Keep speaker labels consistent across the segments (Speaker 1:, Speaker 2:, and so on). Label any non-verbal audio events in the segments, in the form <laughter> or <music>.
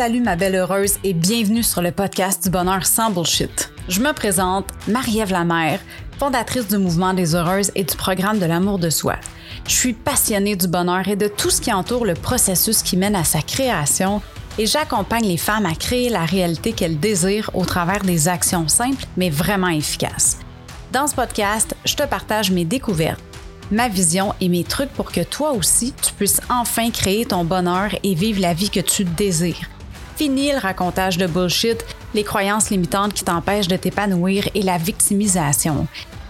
Speaker 1: Salut ma belle heureuse et bienvenue sur le podcast du bonheur sans bullshit. Je me présente Marie-Ève Lamère, fondatrice du mouvement des heureuses et du programme de l'amour de soi. Je suis passionnée du bonheur et de tout ce qui entoure le processus qui mène à sa création et j'accompagne les femmes à créer la réalité qu'elles désirent au travers des actions simples mais vraiment efficaces. Dans ce podcast, je te partage mes découvertes ma vision et mes trucs pour que toi aussi, tu puisses enfin créer ton bonheur et vivre la vie que tu désires. Fini le racontage de bullshit, les croyances limitantes qui t'empêchent de t'épanouir et la victimisation.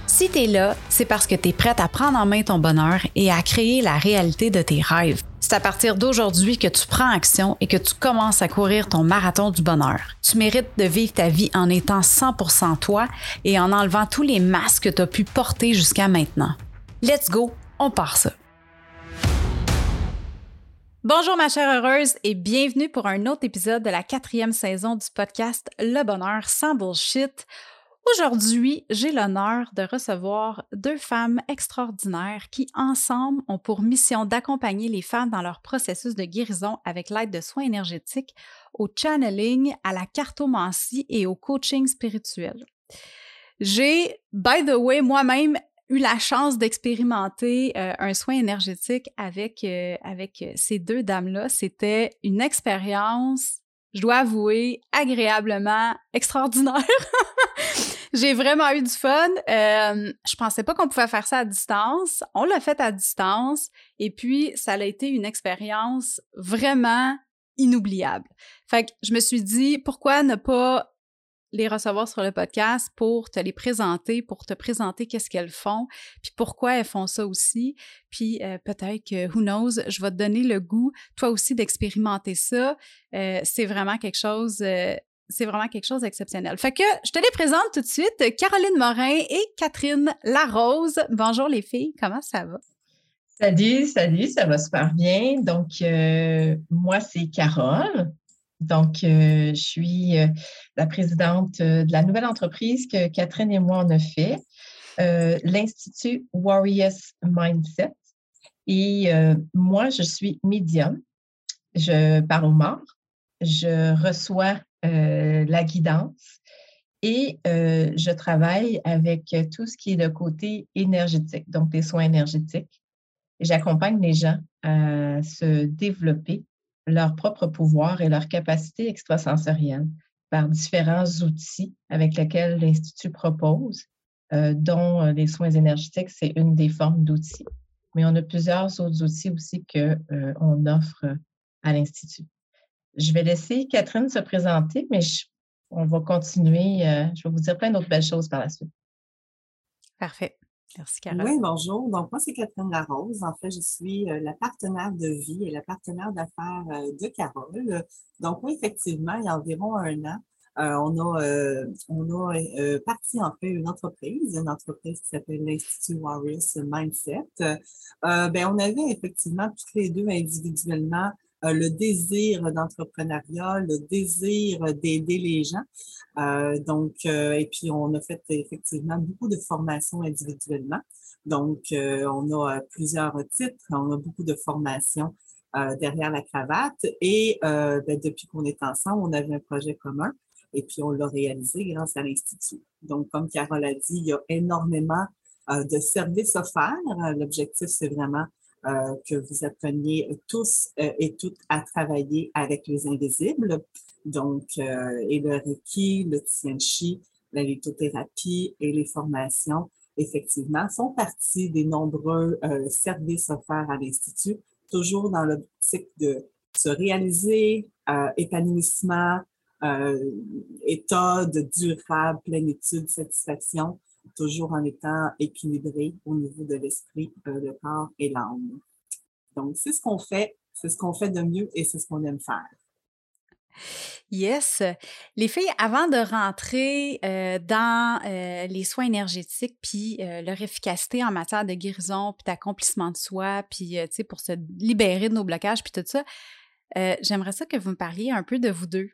Speaker 1: Si tu es là, c'est parce que tu es prête à prendre en main ton bonheur et à créer la réalité de tes rêves. C'est à partir d'aujourd'hui que tu prends action et que tu commences à courir ton marathon du bonheur. Tu mérites de vivre ta vie en étant 100% toi et en enlevant tous les masques que tu as pu porter jusqu'à maintenant. Let's go, on part ça. Bonjour ma chère heureuse et bienvenue pour un autre épisode de la quatrième saison du podcast Le bonheur sans bullshit. Aujourd'hui, j'ai l'honneur de recevoir deux femmes extraordinaires qui, ensemble, ont pour mission d'accompagner les femmes dans leur processus de guérison avec l'aide de soins énergétiques, au channeling, à la cartomancie et au coaching spirituel. J'ai, by the way, moi-même eu la chance d'expérimenter euh, un soin énergétique avec, euh, avec euh, ces deux dames-là. C'était une expérience, je dois avouer, agréablement extraordinaire. <laughs> J'ai vraiment eu du fun. Euh, je pensais pas qu'on pouvait faire ça à distance. On l'a fait à distance et puis ça a été une expérience vraiment inoubliable. Fait que je me suis dit pourquoi ne pas les recevoir sur le podcast pour te les présenter, pour te présenter qu'est-ce qu'elles font, puis pourquoi elles font ça aussi. Puis euh, peut-être que, who knows, je vais te donner le goût, toi aussi, d'expérimenter ça. Euh, c'est vraiment quelque chose... Euh, c'est vraiment quelque chose d'exceptionnel. Fait que je te les présente tout de suite, Caroline Morin et Catherine Larose. Bonjour les filles, comment ça va?
Speaker 2: Salut, salut, ça va super bien. Donc, moi, c'est Carole. Donc, euh, je suis euh, la présidente euh, de la nouvelle entreprise que Catherine et moi, on a fait, l'Institut Warriors Mindset. Et moi, je suis médium. Je parle aux morts. Je reçois la guidance et je travaille avec tout ce qui est le côté énergétique, donc des soins énergétiques. J'accompagne les gens à se développer leur propre pouvoir et leur capacité extrasensorielle par différents outils avec lesquels l'Institut propose, euh, dont euh, les soins énergétiques, c'est une des formes d'outils. Mais on a plusieurs autres outils aussi qu'on euh, offre à l'Institut. Je vais laisser Catherine se présenter, mais on va continuer. je vais vous dire plein d'autres belles choses par la suite.
Speaker 1: Parfait. Merci, Carole.
Speaker 3: Oui, bonjour. Donc, moi, c'est Catherine Larose. En fait, je suis euh, la partenaire de vie et la partenaire d'affaires euh, de Carole. Donc, oui, effectivement, il y a environ un an, euh, on a, on a parti en fait une entreprise, une entreprise qui s'appelle l'Institut Warriors Mindset. ben, on avait effectivement toutes les deux individuellement le désir d'entrepreneuriat, le désir d'aider les gens. Euh, donc, euh, et puis on a fait effectivement beaucoup de formations individuellement. Donc, on a plusieurs titres, on a beaucoup de formations derrière la cravate. Et ben, depuis qu'on est ensemble, on avait un projet commun et puis on l'a réalisé grâce à l'Institut. Donc, comme Carole a dit, il y a énormément de services offerts. L'objectif, c'est vraiment euh, que vous appreniez tous euh, et toutes à travailler avec les invisibles. Donc, euh, et le Reiki, le Tianchi, la lithothérapie et les formations, effectivement, font partie des nombreux services offerts à l'Institut, toujours dans l'optique de se réaliser, épanouissement, état de durable, plénitude, satisfaction, toujours en étant équilibré au niveau de l'esprit, euh, le corps et l'âme. Donc, c'est ce qu'on fait, c'est ce qu'on fait de mieux et c'est ce qu'on aime faire.
Speaker 1: Yes. Les filles, avant de rentrer euh, dans euh, les soins énergétiques, puis leur efficacité en matière de guérison, puis d'accomplissement de soi, puis, pour se libérer de nos blocages, puis tout ça, j'aimerais ça que vous me parliez un peu de vous deux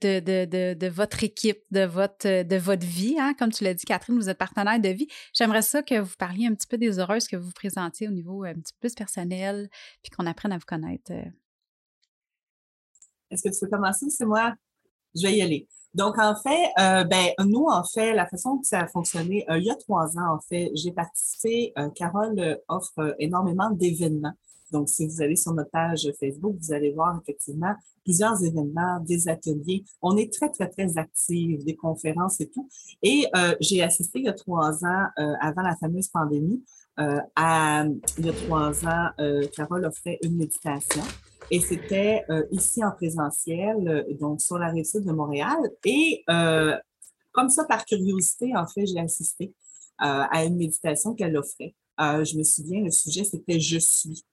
Speaker 1: de, votre équipe, de votre, de votre vie. Hein? Comme tu l'as dit, Catherine, vous êtes partenaire de vie. J'aimerais ça que vous parliez un petit peu des heureuses que vous présentiez au niveau un petit peu plus personnel, puis qu'on apprenne à vous connaître. Euh.
Speaker 3: Est-ce que tu veux commencer? C'est moi? Je vais y aller. Donc, en fait, euh, ben, nous, en fait, la façon que ça a fonctionné, euh, il y a trois ans, en fait, j'ai participé, euh, Carole offre énormément d'événements. Donc, si vous allez sur notre page Facebook, vous allez voir effectivement plusieurs événements, des ateliers. On est très, très, très actifs, des conférences et tout. Et j'ai assisté il y a trois ans, avant la fameuse pandémie, à, il y a trois ans, Carole offrait une méditation. Et c'était euh, ici en présentiel, euh, donc sur la rive sud de Montréal. Et euh, comme ça, par curiosité, en fait, j'ai assisté à une méditation qu'elle offrait. je me souviens, le sujet, c'était Je suis.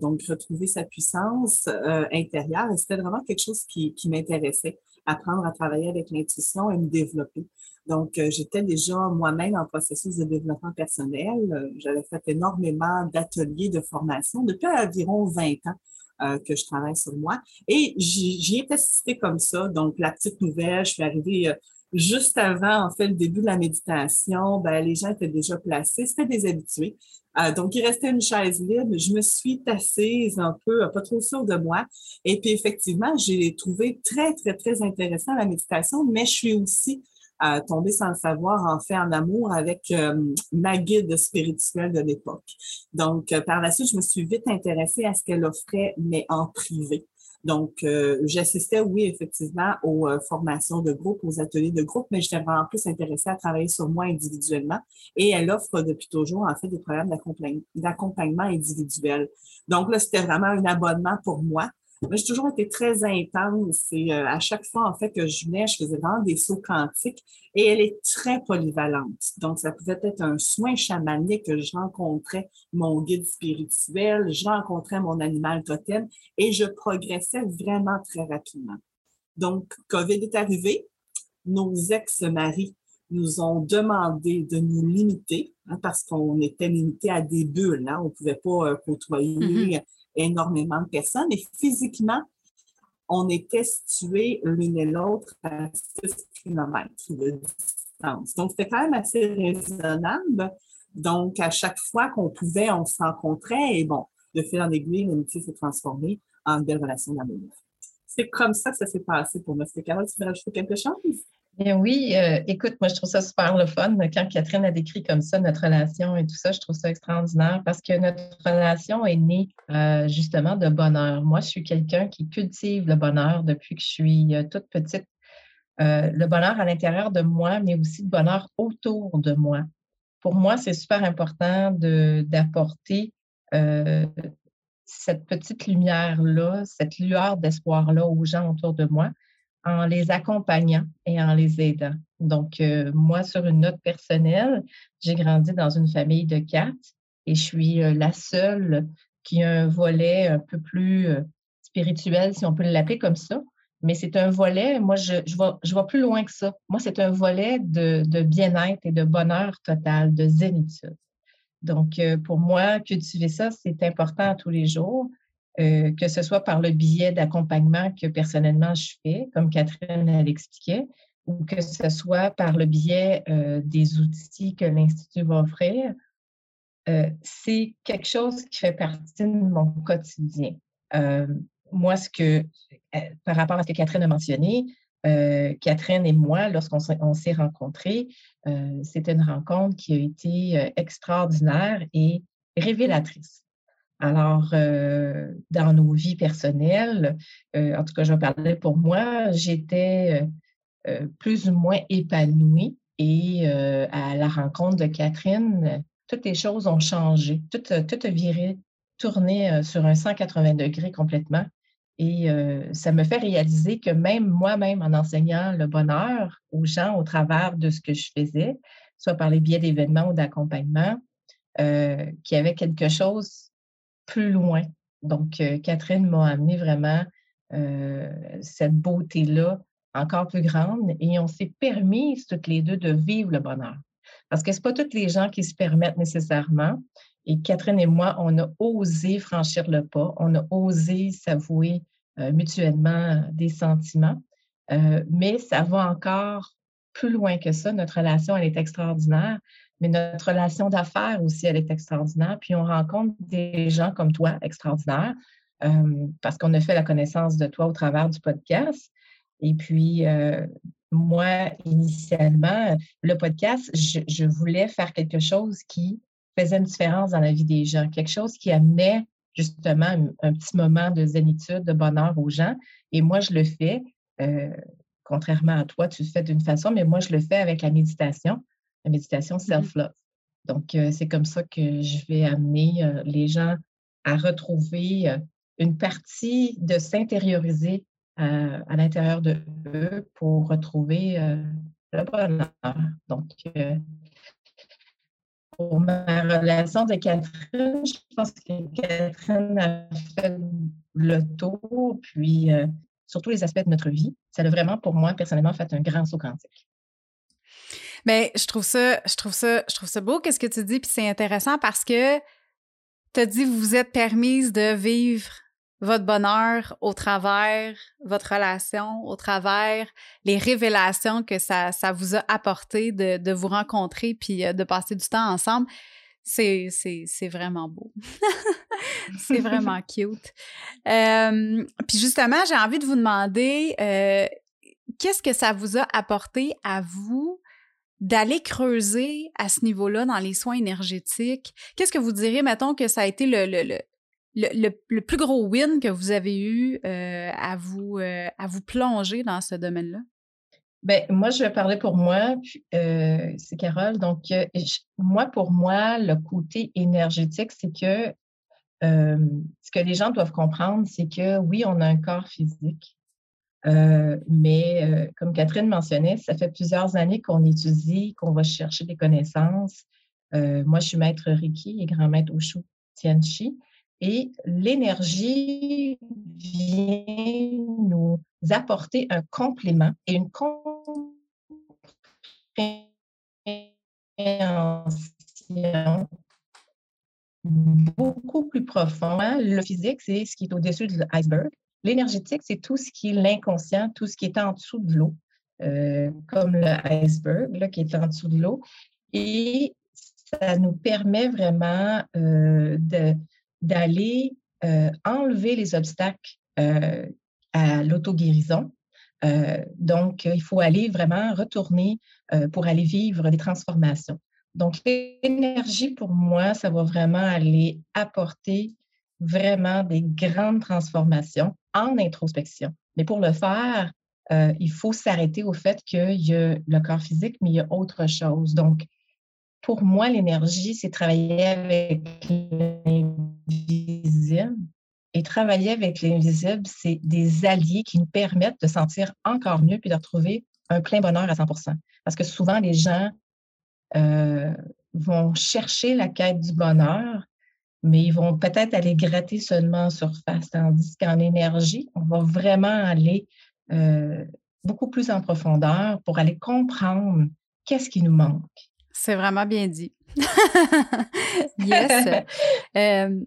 Speaker 3: Donc, retrouver sa puissance intérieure. Et c'était vraiment quelque chose qui, qui m'intéressait, apprendre à travailler avec l'intuition et me développer. Donc, j'étais déjà moi-même en processus de développement personnel. J'avais fait énormément d'ateliers de formation depuis environ 20 ans. Euh, que je travaille sur moi. Et j'y ai comme ça. Donc, la petite nouvelle, je suis arrivée euh, juste avant, en fait, le début de la méditation. Ben, les gens étaient déjà placés, c'était des habitués. Euh, donc, il restait une chaise libre. Je me suis assise un peu, pas trop sûre de moi. Et puis, effectivement, j'ai trouvé très, très, très intéressant la méditation, mais je suis aussi à tomber sans le savoir, en fait, en amour avec euh, ma guide spirituelle de l'époque. Donc, euh, par la suite, je me suis vite intéressée à ce qu'elle offrait, mais en privé. Donc, euh, j'assistais, oui, effectivement, aux formations de groupe, aux ateliers de groupe, mais j'étais vraiment plus intéressée à travailler sur moi individuellement. Et elle offre depuis toujours, en fait, des programmes d'accompagnement individuel. Donc là, c'était vraiment un abonnement pour moi j'ai toujours été très intense et euh, à chaque fois, en fait, que je venais, je faisais vraiment des sauts quantiques et elle est très polyvalente. Donc, ça pouvait être un soin chamanique que je rencontrais mon guide spirituel, je rencontrais mon animal totem et je progressais vraiment très rapidement. Donc, COVID est arrivé. Nos ex-maris nous ont demandé de nous limiter hein, parce qu'on était limité à des bulles. Hein. On ne pouvait pas euh, côtoyer mm-hmm énormément de personnes. Et physiquement, on était situés l'une et l'autre à 6 km de distance. Donc, c'était quand même assez raisonnable. Donc, à chaque fois qu'on pouvait, on se rencontrait et bon, de fil en aiguille, l'amitié s'est transformée en une belle relation d'amour. C'est comme ça que ça s'est passé pour moi. Est-ce Carole, tu veux rajouter quelque chose?
Speaker 2: Bien oui, euh, écoute, moi je trouve ça super le fun. Quand Catherine a décrit comme ça notre relation et tout ça, je trouve ça extraordinaire parce que notre relation est née euh, justement de bonheur. Moi, je suis quelqu'un qui cultive le bonheur depuis que je suis euh, toute petite. le bonheur à l'intérieur de moi, mais aussi le bonheur autour de moi. Pour moi, c'est super important d'apporter cette petite lumière-là, cette lueur d'espoir-là aux gens autour de moi en les accompagnant et en les aidant. Donc, euh, moi, sur une note personnelle, j'ai grandi dans une famille de quatre et je suis euh, la seule qui a un volet un peu plus euh, spirituel, si on peut l'appeler comme ça. Mais c'est un volet, moi, je, je plus loin que ça. Moi, c'est un volet de, de bien-être et de bonheur total, de zénitude. Donc, pour moi, cultiver ça, c'est important tous les jours. Euh, que ce soit par le biais d'accompagnement que personnellement je fais, comme Catherine l'expliquait, ou que ce soit par le biais euh, des outils que l'Institut va offrir, euh, c'est quelque chose qui fait partie de mon quotidien. moi, ce que, par rapport à ce que Catherine a mentionné, Catherine et moi, lorsqu'on s'est rencontrés, c'était une rencontre qui a été extraordinaire et révélatrice. Alors, euh, dans nos vies personnelles, euh, en tout cas, je parler pour moi, j'étais euh, plus ou moins épanouie et à la rencontre de Catherine, toutes les choses ont changé, tout, tout a viré, tourné sur un 180 degrés complètement. Et ça me fait réaliser que même moi-même, en enseignant le bonheur aux gens au travers de ce que je faisais, soit par les biais d'événements ou d'accompagnement, qu'il y avait quelque chose plus loin. Donc, euh, Catherine m'a amené vraiment euh, cette beauté-là encore plus grande et on s'est permis toutes les deux de vivre le bonheur. Parce que ce pas toutes les gens qui se permettent nécessairement. Et Catherine et moi, on a osé franchir le pas, on a osé s'avouer euh, mutuellement des sentiments, mais ça va encore plus loin que ça. Notre relation, elle est extraordinaire mais notre relation d'affaires aussi, elle est extraordinaire. Puis on rencontre des gens comme toi, extraordinaires, parce qu'on a fait la connaissance de toi au travers du podcast. Et puis, moi, initialement, le podcast, je, voulais faire quelque chose qui faisait une différence dans la vie des gens, quelque chose qui amenait justement un, petit moment de zénitude, de bonheur aux gens. Et moi, je le fais, contrairement à toi, tu le fais d'une façon, mais moi, je le fais avec la méditation, la méditation mm-hmm. self-love. Donc, c'est comme ça que je vais amener les gens à retrouver une partie de s'intérioriser à l'intérieur de eux pour retrouver le bonheur. Donc, pour ma relation de Catherine, je pense que Catherine a fait le tour, puis sur tous les aspects de notre vie. Ça a vraiment, pour moi, personnellement, fait un grand saut quantique.
Speaker 1: Bien, je trouve ça, je trouve ça, je trouve ça beau, qu'est-ce que tu dis, puis c'est intéressant parce que tu as dit vous vous êtes permise de vivre votre bonheur au travers votre relation, au travers les révélations que ça, ça vous a apporté de, de vous rencontrer puis euh, de passer du temps ensemble. C'est, c'est, c'est vraiment beau. <laughs> c'est vraiment <laughs> cute. Euh, puis justement, j'ai envie de vous demander euh, qu'est-ce que ça vous a apporté à vous d'aller creuser à ce niveau-là dans les soins énergétiques? Qu'est-ce que vous diriez, mettons, que ça a été le, plus gros win que vous avez eu euh, à, vous, euh, à vous plonger dans ce domaine-là?
Speaker 2: Bien, moi, je vais parler pour moi, euh, c'est Carole. Donc, moi, pour moi, le côté énergétique, c'est que ce que les gens doivent comprendre, c'est que oui, on a un corps physique, mais comme Catherine mentionnait, ça fait plusieurs années qu'on étudie, qu'on va chercher des connaissances. moi, je suis maître Reiki et grand maître Oshu Tianchi. Et l'énergie vient nous apporter un complément et une compréhension beaucoup plus profonde. Le physique, c'est ce qui est au-dessus de l'iceberg. L'énergétique, c'est tout ce qui est l'inconscient, tout ce qui est en dessous de l'eau, euh, comme l'iceberg qui est en dessous de l'eau. Et ça nous permet vraiment euh, d'aller euh, enlever les obstacles à l'auto-guérison. Donc, il faut aller vraiment retourner pour aller vivre des transformations. Donc, l'énergie, pour moi, ça va vraiment aller apporter vraiment des grandes transformations en introspection. Mais pour le faire, il faut s'arrêter au fait qu'il y a le corps physique, mais il y a autre chose. Donc, pour moi, l'énergie, c'est travailler avec l'invisible. Et travailler avec l'invisible, c'est des alliés qui nous permettent de sentir encore mieux puis de retrouver un plein bonheur à 100% Parce que souvent, les gens euh, vont chercher la quête du bonheur, mais ils vont peut-être aller gratter seulement en surface, tandis qu'en énergie, on va vraiment aller euh, beaucoup plus en profondeur pour aller comprendre qu'est-ce qui nous manque.
Speaker 1: C'est vraiment bien dit. <laughs> yes. Euh,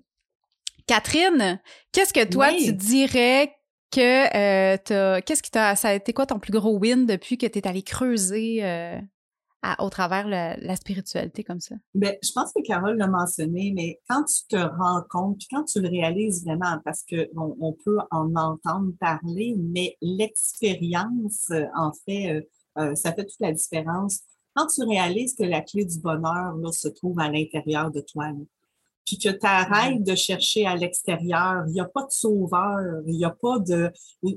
Speaker 1: Catherine, qu'est-ce que toi, tu dirais que euh, qu'est-ce qui t'a ça a été quoi ton plus gros win depuis que tu es allé creuser euh, au travers la spiritualité comme ça?
Speaker 3: Bien, je pense que Carole l'a mentionné, mais quand tu te rends compte, puis quand tu le réalises vraiment, parce qu'on on peut en entendre parler, mais l'expérience, en fait, ça fait toute la différence quand tu réalises que la clé du bonheur là, se trouve à l'intérieur de toi, puis que tu arrêtes de chercher à l'extérieur, il n'y a pas de sauveur, il n'y a pas de...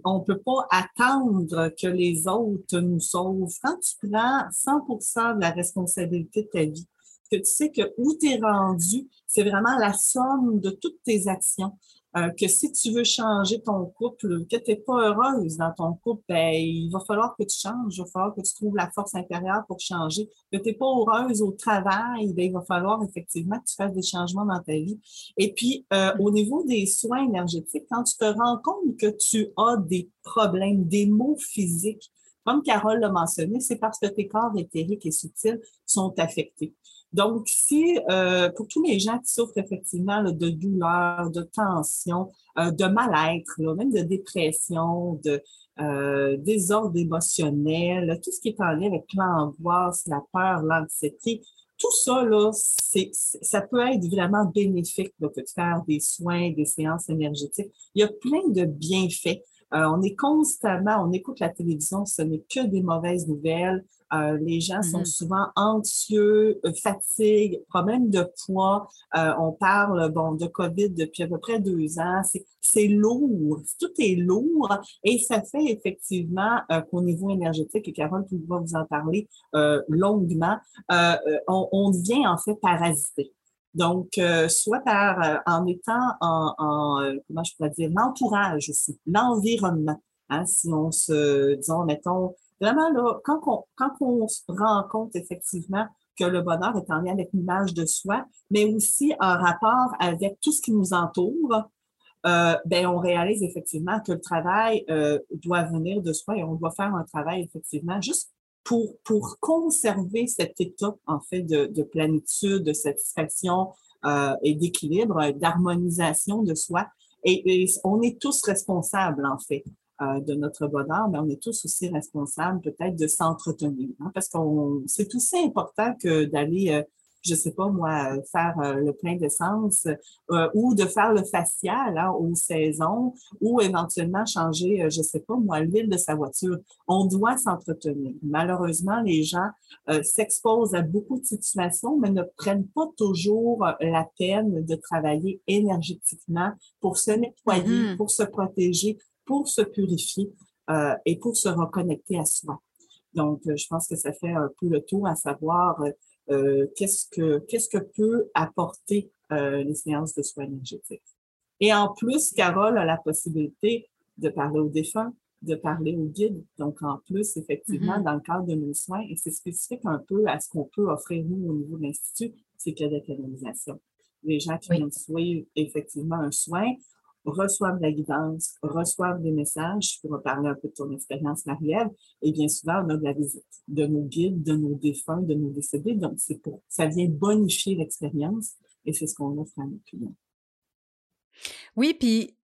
Speaker 3: On ne peut pas attendre que les autres nous sauvent. Quand tu prends 100% de la responsabilité de ta vie, que tu sais que où tu es rendu, c'est vraiment la somme de toutes tes actions. Euh, que si tu veux changer ton couple, que tu n'es pas heureuse dans ton couple, ben, il va falloir que tu changes, il va falloir que tu trouves la force intérieure pour changer. Que tu n'es pas heureuse au travail, ben, il va falloir effectivement que tu fasses des changements dans ta vie. Et puis, euh, au niveau des soins énergétiques, quand tu te rends compte que tu as des problèmes, des maux physiques, comme Carole l'a mentionné, c'est parce que tes corps éthériques et subtils sont affectés. Donc, si euh, pour tous les gens qui souffrent effectivement de douleur, de tension, euh, de mal-être, même de dépression, de euh, désordre émotionnel, tout ce qui est en lien avec l'angoisse, la peur, l'anxiété, tout ça, là, c'est, ça peut être vraiment bénéfique de faire des soins, des séances énergétiques. Il y a plein de bienfaits. Euh, on est constamment, on écoute la télévision, ce n'est que des mauvaises nouvelles. Euh, les gens sont mm-hmm. souvent anxieux, euh, fatigue, problèmes de poids. Euh, on parle bon de COVID depuis à peu près deux ans. C'est lourd, tout est lourd et ça fait effectivement qu'au niveau énergétique, et Carole va vous en parler longuement, on, on, devient en fait parasité. Donc, soit par en étant en, en comment je pourrais dire l'entourage aussi, l'environnement. Hein, si on se, disons, mettons, Vraiment, là, quand on, quand on se rend compte effectivement que le bonheur est en lien avec l'image de soi, mais aussi en rapport avec tout ce qui nous entoure, euh, ben, on réalise effectivement que le travail euh, doit venir de soi et on doit faire un travail effectivement juste pour, pour conserver cet état en fait de, de plénitude, de satisfaction euh, et d'équilibre, d'harmonisation de soi. Et, et, on est tous responsables en fait euh, de notre bonheur, mais on est tous aussi responsables peut-être de s'entretenir, hein, parce qu'on c'est aussi important que d'aller, euh, je sais pas moi, faire euh, le plein d'essence ou de faire le facial hein, aux saisons ou éventuellement changer, je sais pas moi, l'huile de sa voiture. On doit s'entretenir. Malheureusement, les gens s'exposent à beaucoup de situations, mais ne prennent pas toujours la peine de travailler énergétiquement pour se nettoyer, mm-hmm. pour se protéger, pour se purifier euh, et pour se reconnecter à soi. Donc, euh, je pense que ça fait un peu le tour à savoir euh, qu'est-ce que qu'est-ce que peut apporter les séances de soins énergétiques. Et en plus, Carole a la possibilité de parler aux défunts, de parler aux guides. Donc, en plus, effectivement, mm-hmm. dans le cadre de nos soins, et c'est spécifique un peu à ce qu'on peut offrir nous au niveau de l'Institut, c'est qu'il y a des canalisations. Les gens qui viennent suivre effectivement un soin reçoivent la guidance, reçoivent des messages pour parler un peu de ton expérience, Marie-Ève. Et bien souvent, on a de la visite de nos guides, de nos défunts, de nos décédés. Donc, c'est pour, ça vient bonifier l'expérience et c'est ce qu'on offre à nos clients.
Speaker 1: Oui, puis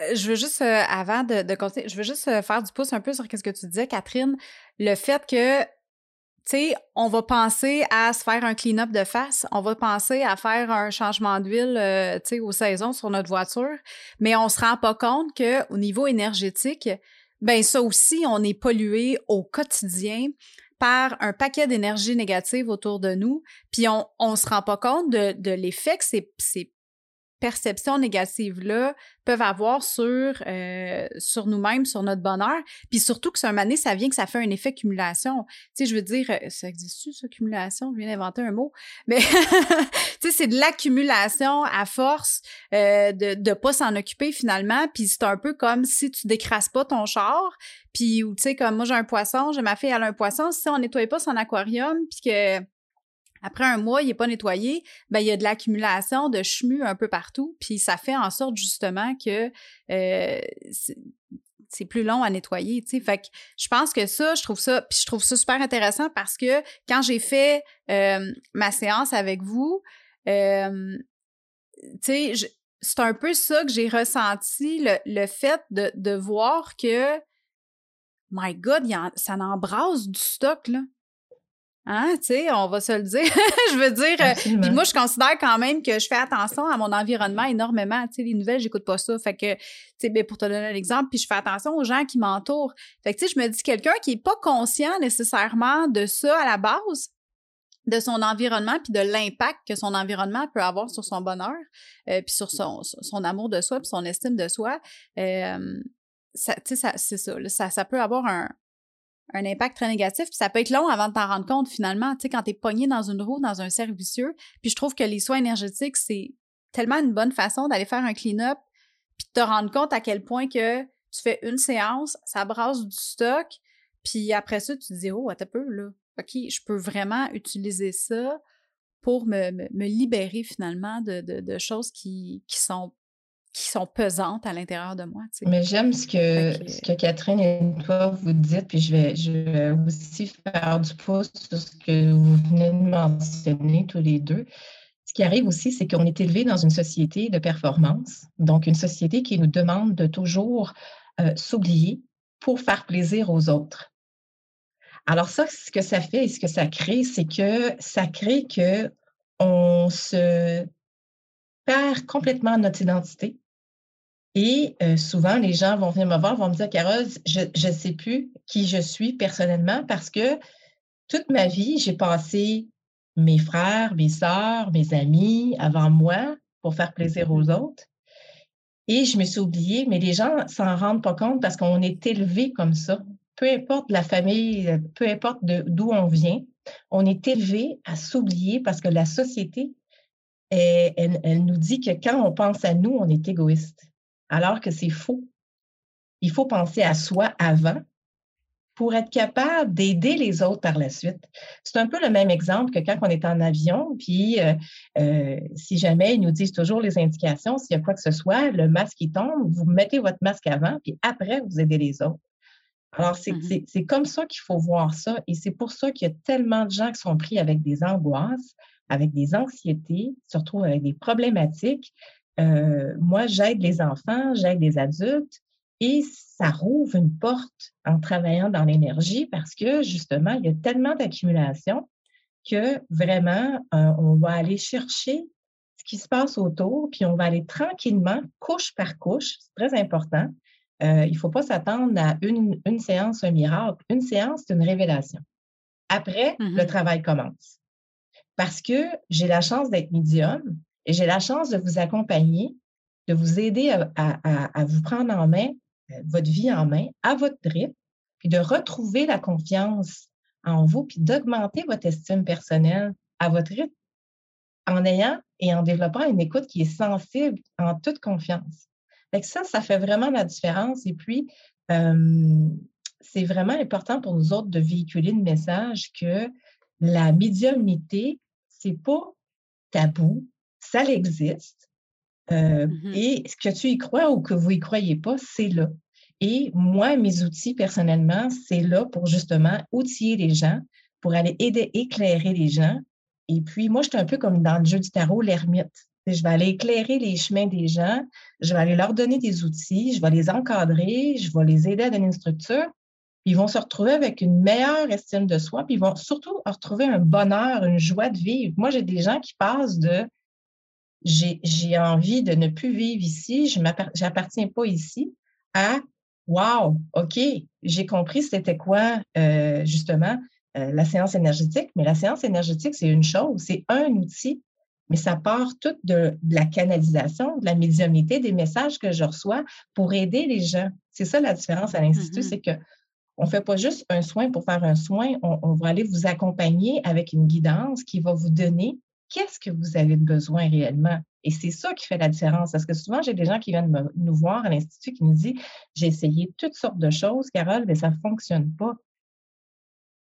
Speaker 1: euh, je veux juste, euh, avant de, de continuer, je veux juste euh, faire du pouce un peu sur ce que tu disais, Catherine. Le fait que sais, on va penser à se faire un clean-up de face, on va penser à faire un changement d'huile, euh, tu sais, aux saisons sur notre voiture, mais on se rend pas compte que au niveau énergétique, ben ça aussi, on est pollué au quotidien par un paquet d'énergie négative autour de nous, puis on on se rend pas compte de, de l'effet que c'est perceptions négatives-là peuvent avoir sur, euh, sur nous-mêmes, sur notre bonheur. Puis surtout que c'est un mané, ça vient que ça fait un effet cumulation. Tu sais, je veux dire, euh, ça existe-tu, ça, cumulation? Je viens d'inventer un mot. Mais, <laughs> tu sais, c'est de l'accumulation à force euh, de ne pas s'en occuper finalement. Puis c'est un peu comme si tu décrasses pas ton char. Puis, tu sais, comme moi, j'ai un poisson, j'ai ma fille, elle a un poisson. Si on nettoie pas son aquarium, puis que après un mois, il n'est pas nettoyé, ben, il y a de l'accumulation de chemu un peu partout, puis ça fait en sorte justement que euh, c'est plus long à nettoyer. Fait que je pense que ça, je trouve ça, puis je trouve ça super intéressant parce que quand j'ai fait euh, ma séance avec vous, euh, tu sais, c'est un peu ça que j'ai ressenti, le, le fait de, de, voir que, my God, ça embrasse du stock, là. Hein, tu sais, on va se le dire. <laughs> je veux dire, euh, moi, je considère quand même que je fais attention à mon environnement énormément. Tu sais, les nouvelles, j'écoute pas ça. Fait que, tu sais, ben, pour te donner un exemple, puis je fais attention aux gens qui m'entourent. Fait que, tu sais, je me dis, quelqu'un qui est pas conscient nécessairement de ça à la base, de son environnement puis de l'impact que son environnement peut avoir sur son bonheur euh, puis sur son, son amour de soi puis son estime de soi euh, ça, ça c'est ça, ça ça peut avoir un, un impact très négatif. Puis ça peut être long avant de t'en rendre compte finalement, tu sais, quand t'es pogné dans une roue, dans un cercle vicieux. Puis je trouve que les soins énergétiques, c'est tellement une bonne façon d'aller faire un clean-up puis de te rendre compte à quel point que tu fais une séance, ça brasse du stock, puis après ça, tu te dis, oh, un peu, là. OK, je peux vraiment utiliser ça pour me, libérer finalement de, choses qui sont qui sont pesantes à l'intérieur de moi.
Speaker 2: Mais j'aime ce que, ce que Catherine et toi vous dites, puis je vais, je vais aussi faire du pouce sur ce que vous venez de mentionner tous les deux. Ce qui arrive aussi, c'est qu'on est élevé dans une société de performance, donc une société qui nous demande de toujours euh, s'oublier pour faire plaisir aux autres. Alors ça, ce que ça fait et ce que ça crée, c'est que ça crée que on se perd complètement notre identité. Et euh, souvent, les gens vont venir me voir, vont me dire, Carole, je ne sais plus qui je suis personnellement parce que toute ma vie, j'ai passé mes frères, mes sœurs, mes amis avant moi pour faire plaisir aux mm-hmm. autres. Et je me suis oubliée, mais les gens s'en rendent pas compte parce qu'on est élevé comme ça. Peu importe la famille, peu importe d'où on vient, on est élevé à s'oublier parce que la société, elle, elle, nous dit que quand on pense à nous, on est égoïste, alors que c'est faux. Il faut penser à soi avant pour être capable d'aider les autres par la suite. C'est un peu le même exemple que quand on est en avion, puis euh, euh, si jamais ils nous disent toujours les indications, s'il y a quoi que ce soit, le masque qui tombe, vous mettez votre masque avant, puis après, vous aidez les autres. Alors, mmh c'est comme ça qu'il faut voir ça. Et c'est pour ça qu'il y a tellement de gens qui sont pris avec des angoisses, avec des anxiétés, surtout avec des problématiques. Euh, moi, j'aide les enfants, j'aide les adultes et ça rouvre une porte en travaillant dans l'énergie parce que justement, il y a tellement d'accumulation que vraiment, euh, on va aller chercher ce qui se passe autour, puis on va aller tranquillement, couche par couche, c'est très important. Euh, il ne faut pas s'attendre à une, une, séance, un miracle. Une séance, c'est une révélation. Après, le mmh travail commence. Parce que j'ai la chance d'être médium et j'ai la chance de vous accompagner, de vous aider à, vous prendre en main votre vie en main à votre rythme, puis de retrouver la confiance en vous, puis d'augmenter votre estime personnelle à votre rythme en ayant et en développant une écoute qui est sensible en toute confiance. Ça, ça fait vraiment la différence. Et puis, c'est vraiment important pour nous autres de véhiculer le message que la médiumnité, c'est pas tabou, ça existe. Euh, mmh et ce que tu y crois ou que vous y croyez pas, c'est là. Et moi, mes outils, personnellement, c'est là pour justement outiller les gens, pour aller aider, éclairer les gens. Et puis, moi, je suis un peu comme dans le jeu du tarot, l'ermite. Je vais aller éclairer les chemins des gens, je vais aller leur donner des outils, je vais les encadrer, je vais les aider à donner une structure. Puis ils vont se retrouver avec une meilleure estime de soi, puis ils vont surtout retrouver un bonheur, une joie de vivre. Moi, j'ai des gens qui passent de j'ai envie de ne plus vivre ici, je n'appartiens pas ici, à Wow, OK, j'ai compris c'était quoi euh, justement euh, la séance énergétique, mais la séance énergétique, c'est une chose, c'est un outil, mais ça part tout de, la canalisation, de la médiumnité, des messages que je reçois pour aider les gens. C'est ça la différence à l'Institut, mm-hmm. c'est que on ne fait pas juste un soin pour faire un soin, on, va aller vous accompagner avec une guidance qui va vous donner qu'est-ce que vous avez besoin réellement? Et c'est ça qui fait la différence. Parce que souvent, j'ai des gens qui viennent nous voir à l'Institut qui nous disent J'ai essayé toutes sortes de choses, Carole, mais ça ne fonctionne pas.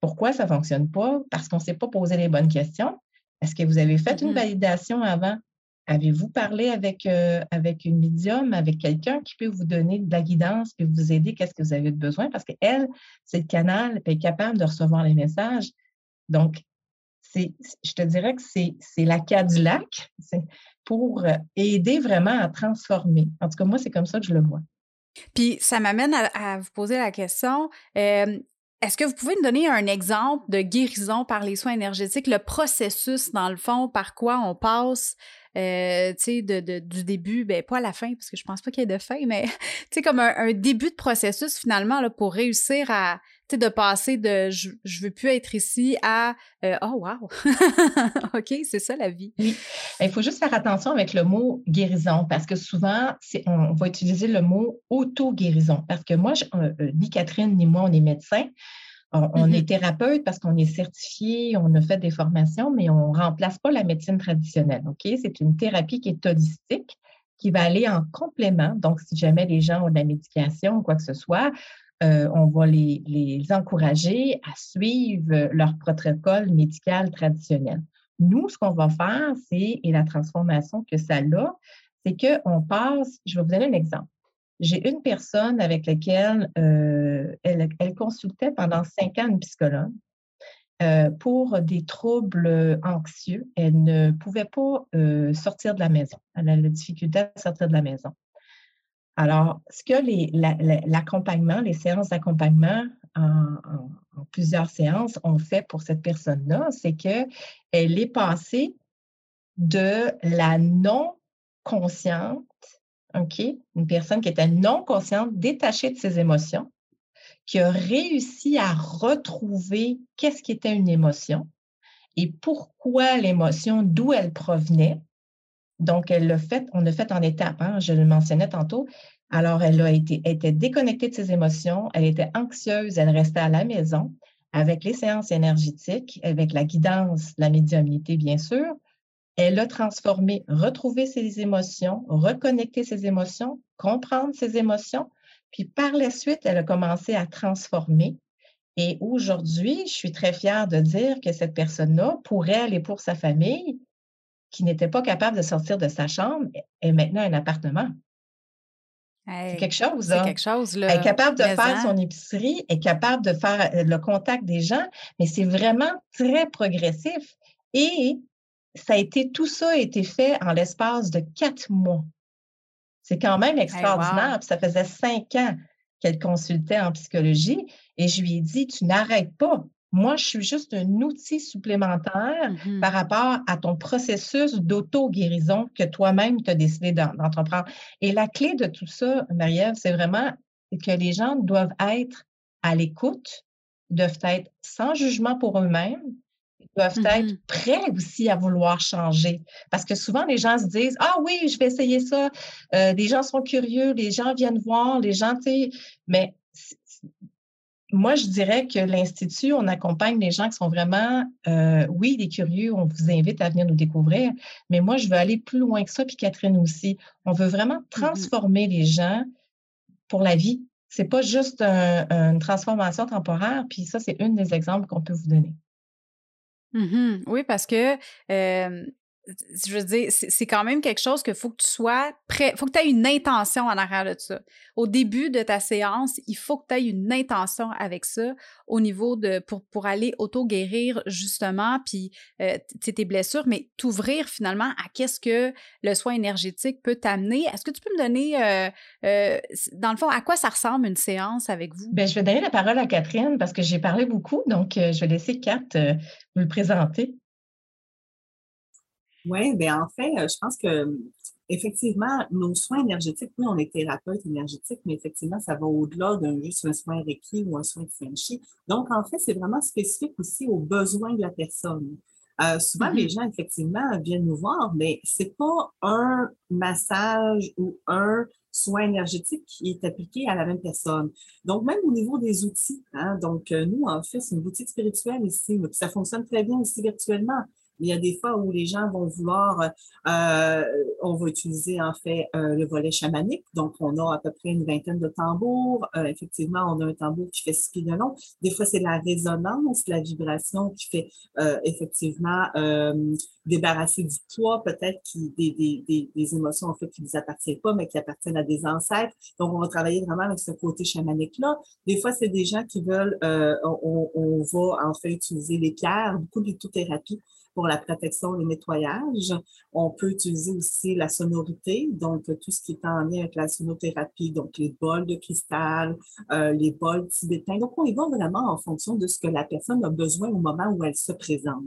Speaker 2: Pourquoi ça ne fonctionne pas? Parce qu'on ne s'est pas posé les bonnes questions. Est-ce que vous avez fait une validation avant? Avez-vous parlé avec, euh, avec une médium, avec quelqu'un qui peut vous donner de la guidance et vous aider? Qu'est-ce que vous avez besoin? Parce qu'elle, c'est le canal, elle est capable de recevoir les messages. Donc, je te dirais que c'est la Cadillac pour euh, aider vraiment à transformer. En tout cas, moi, c'est comme ça que je le vois.
Speaker 1: Puis ça m'amène à, vous poser la question. Euh, est-ce que vous pouvez me donner un exemple de guérison par les soins énergétiques, le processus, dans le fond, par quoi on passe, euh, tu sais, de, du début, ben pas à la fin, parce que je pense pas qu'il y ait de fin, mais <laughs> tu sais, comme un, début de processus, finalement, là, pour réussir à, de passer de je, je veux plus être ici à euh, oh wow, <laughs> ok, c'est ça la vie.
Speaker 2: Oui, il faut juste faire attention avec le mot guérison parce que souvent on va utiliser le mot auto-guérison parce que moi, euh, ni Catherine ni moi, on est médecins. On, mm-hmm. est thérapeute parce qu'on est certifié, on a fait des formations, mais on ne remplace pas la médecine traditionnelle. OK? C'est une thérapie qui est holistique, qui va aller en complément. Donc, si jamais les gens ont de la médication ou quoi que ce soit, euh, on va les, encourager à suivre leur protocole médical traditionnel. Nous, ce qu'on va faire, c'est, et la transformation que ça a, c'est qu'on passe, je vais vous donner un exemple. J'ai une personne avec laquelle euh, elle, consultait pendant cinq ans une psychologue euh, pour des troubles anxieux. Elle ne pouvait pas sortir de la maison. Elle a la difficulté à sortir de la maison. Alors, ce que l'accompagnement, les, séances d'accompagnement en, plusieurs séances ont fait pour cette personne-là, c'est qu'elle est passée de la non-consciente, OK, une personne qui était non consciente, détachée de ses émotions, qui a réussi à retrouver qu'est-ce qui était une émotion et pourquoi l'émotion, d'où elle provenait. Donc, elle l'a fait, on l'a fait en étapes, hein, je le mentionnais tantôt. Alors, elle a été, était déconnectée de ses émotions, elle était anxieuse, elle restait à la maison avec les séances énergétiques, avec la guidance, la médiumnité, bien sûr. Elle a transformé, retrouvé ses émotions, reconnecté ses émotions, comprendre ses émotions, puis par la suite, elle a commencé à transformer. Et aujourd'hui, je suis très fière de dire que cette personne-là, pour elle et pour sa famille, qui n'était pas capable de sortir de sa chambre, est maintenant un appartement. c'est quelque chose.
Speaker 1: C'est quelque chose.
Speaker 2: elle est capable de faire son épicerie, elle est capable de faire euh, le contact des gens, mais c'est vraiment très progressif. Et ça a été, tout ça a été fait en l'espace de quatre mois. C'est quand même extraordinaire. ça faisait cinq ans qu'elle consultait en psychologie et je lui ai dit, tu n'arrêtes pas. Moi, je suis juste un outil supplémentaire mmh par rapport à ton processus d'auto-guérison que toi-même tu as décidé d'entreprendre. Et la clé de tout ça, Marie-Ève, c'est vraiment que les gens doivent être à l'écoute, doivent être sans jugement pour eux-mêmes, doivent être prêts aussi à vouloir changer. Parce que souvent, les gens se disent Ah oui, je vais essayer ça. Euh, les gens sont curieux, les gens viennent voir, les gens, tu sais. Mais moi, je dirais que l'Institut, on accompagne les gens qui sont vraiment, euh, oui, des curieux, on vous invite à venir nous découvrir, mais moi, je veux aller plus loin que ça, puis Catherine aussi. On veut vraiment mmh transformer les gens pour la vie. C'est pas juste une transformation temporaire, puis ça, c'est un des exemples qu'on peut vous donner.
Speaker 1: Mmh oui, parce que je veux dire, c'est quand même quelque chose qu'il faut que tu sois prêt, il faut que tu aies une intention en arrière de ça. Au début de ta séance, il faut que tu aies une intention avec ça au niveau de, pour, pour aller auto-guérir justement, puis euh, tes blessures, mais t'ouvrir finalement à qu'est-ce que le soin énergétique peut t'amener. Est-ce que tu peux me donner, euh, euh, dans le fond, à quoi ça ressemble une séance avec vous?
Speaker 2: Bien, je vais donner la parole à Catherine parce que j'ai parlé beaucoup, donc je vais laisser Kat vous le présenter.
Speaker 3: Oui, bien en fait, euh, je pense que effectivement, nos soins énergétiques, oui, on est thérapeute énergétique, mais effectivement, ça va au-delà d'un juste un soin Reiki ou un soin Frenchie. Donc, en fait, c'est vraiment spécifique aussi aux besoins de la personne. Euh, souvent, les mm-hmm. gens, effectivement, viennent nous voir, mais c'est pas un massage ou un soin énergétique qui est appliqué à la même personne. Donc, même au niveau des outils, hein, donc euh, nous, en fait, c'est une boutique spirituelle ici, mais ça fonctionne très bien aussi virtuellement. Il y a des fois où les gens vont vouloir, euh, on va utiliser en fait euh, le volet chamanique. Donc, on a à peu près une vingtaine de tambours. Euh, effectivement, on a un tambour qui fait six pieds de long. Des fois, c'est la résonance, la vibration qui fait effectivement débarrasser du poids, peut-être des, des, des, émotions en fait qui ne vous appartiennent pas, mais qui appartiennent à des ancêtres. Donc, on va travailler vraiment avec ce côté chamanique-là. Des fois, c'est des gens qui veulent, on, on, va en fait utiliser les pierres, beaucoup de lithothérapie pour la protection, le nettoyage. On peut utiliser aussi la sonorité, donc tout ce qui est en lien avec la sonothérapie, donc les bols de cristal, euh, les bols tibétains. Donc, on y va vraiment en fonction de ce que la personne a besoin au moment où elle se présente.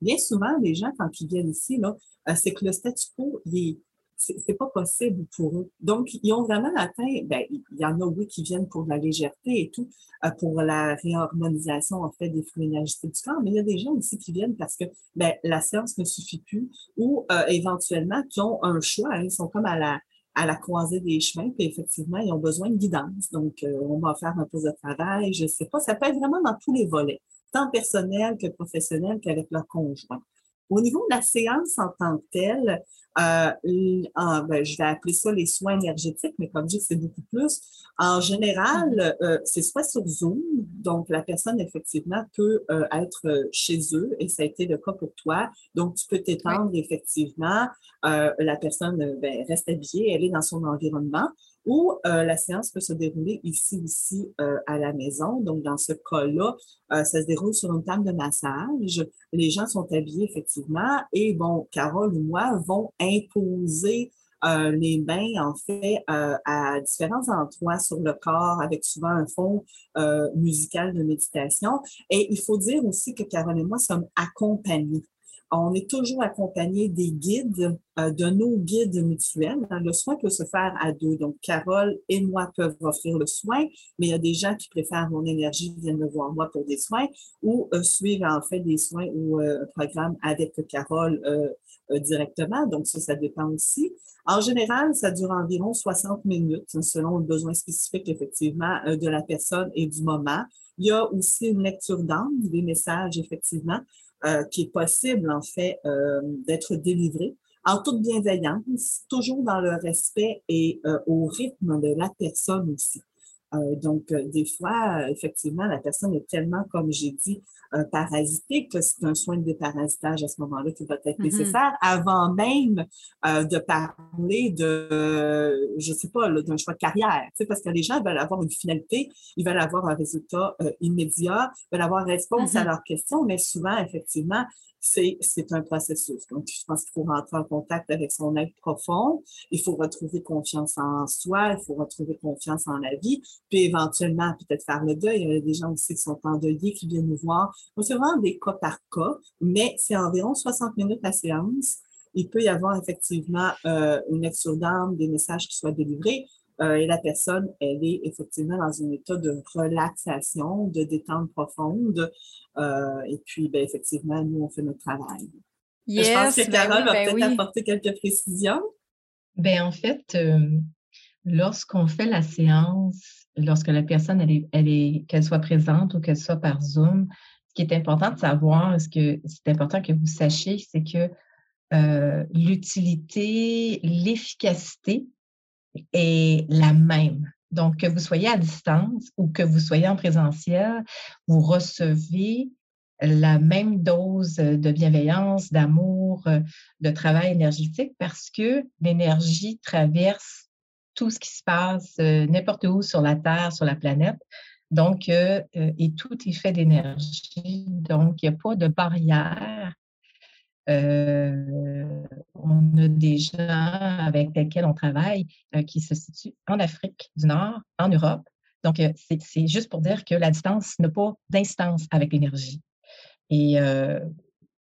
Speaker 3: Bien souvent, les gens, quand ils viennent ici, euh, c'est que le statu quo, il est, c'est pas possible pour eux. Donc, ils ont vraiment atteint, ben, il y en a, oui, qui viennent pour la légèreté et tout, euh, pour la réharmonisation, en fait, des flux énergétiques du corps, mais il y a des gens aussi qui viennent parce que, ben, la séance ne suffit plus ou, euh, éventuellement, qui ont un choix, hein, ils sont comme à la, à la croisée des chemins, puis effectivement, ils ont besoin de guidance. Donc, euh, on va faire un peu de travail, je sais pas, ça peut être vraiment dans tous les volets, tant personnel que professionnel qu'avec leur conjoint. Au niveau de la séance en tant que telle, euh, ben, je vais appeler ça les soins énergétiques, mais comme je dis, c'est beaucoup plus. En général, mm-hmm. euh, c'est soit sur Zoom, donc la personne effectivement peut euh, être chez eux et ça a été le cas pour toi. Donc tu peux t'étendre effectivement. la personne ben, reste habillée, elle est dans son environnement ou euh, la séance peut se dérouler ici aussi euh, à la maison. Donc, dans ce cas-là, euh, ça se déroule sur une table de massage. Les gens sont habillés effectivement et bon, Carole ou moi vont imposer euh, les mains, en fait, euh, à différents endroits sur le corps, avec souvent un fond euh, musical de méditation. Et il faut dire aussi que Carole et moi sommes accompagnés. On est toujours accompagné des guides, de nos guides mutuels. Le soin peut se faire à deux. Donc, Carole et moi peuvent offrir le soin, mais il y a des gens qui préfèrent mon énergie, viennent me voir moi pour des soins ou suivre en fait des soins ou un programme avec Carole directement. Donc, ça, ça dépend aussi. En général, ça dure environ 60 minutes selon le besoin spécifique, effectivement, euh, de la personne et du moment. Il y a aussi une lecture d'âme, des messages, effectivement, euh, qui est possible, en fait, euh, d'être délivré en toute bienveillance, toujours dans le respect et au rythme de la personne aussi. Euh, donc, euh, des fois, euh, effectivement, la personne est tellement, comme j'ai dit, parasitée que c'est un soin de déparasitage à ce moment-là qui va être mm-hmm. nécessaire avant même de parler de, je ne sais pas, d'un choix de carrière. Parce que les gens veulent avoir une finalité, ils veulent avoir un résultat immédiat, veulent avoir réponse à mm-hmm. leurs questions, mais souvent, effectivement, c'est un processus. Donc, je pense qu'il faut rentrer en contact avec son être profond. Il faut retrouver confiance en soi. Il faut retrouver confiance en la vie. Puis, éventuellement, peut-être faire le deuil. Il y a des gens aussi qui sont endeuillés, qui viennent nous voir. Donc, c'est vraiment des cas par cas, mais c'est environ 60 minutes la séance. Il peut y avoir effectivement euh, une lecture d'âme, des messages qui soient délivrés. Euh, et la personne, elle est effectivement dans un état de relaxation, de détente profonde. Euh, et puis, ben, effectivement, nous, on fait notre travail. je pense que ben Carole va ben peut-être apporter quelques précisions.
Speaker 2: Ben, en fait, euh, lorsqu'on fait la séance, lorsque la personne, elle est, elle est, qu'elle soit présente ou qu'elle soit par Zoom, ce qui est important de savoir, ce que c'est important que vous sachiez, c'est que l'utilité, l'efficacité est la même. Donc, que vous soyez à distance ou que vous soyez en présentiel, vous recevez la même dose de bienveillance, d'amour, de travail énergétique parce que l'énergie traverse tout ce qui se passe n'importe où sur la Terre, sur la planète. Donc, euh, et tout est fait d'énergie. Donc, il n'y a pas de barrière euh, on a des gens avec lesquels on travaille euh, qui se situent en Afrique du Nord, en Europe. Donc, euh, c'est juste pour dire que la distance n'a pas d'instance avec l'énergie. Et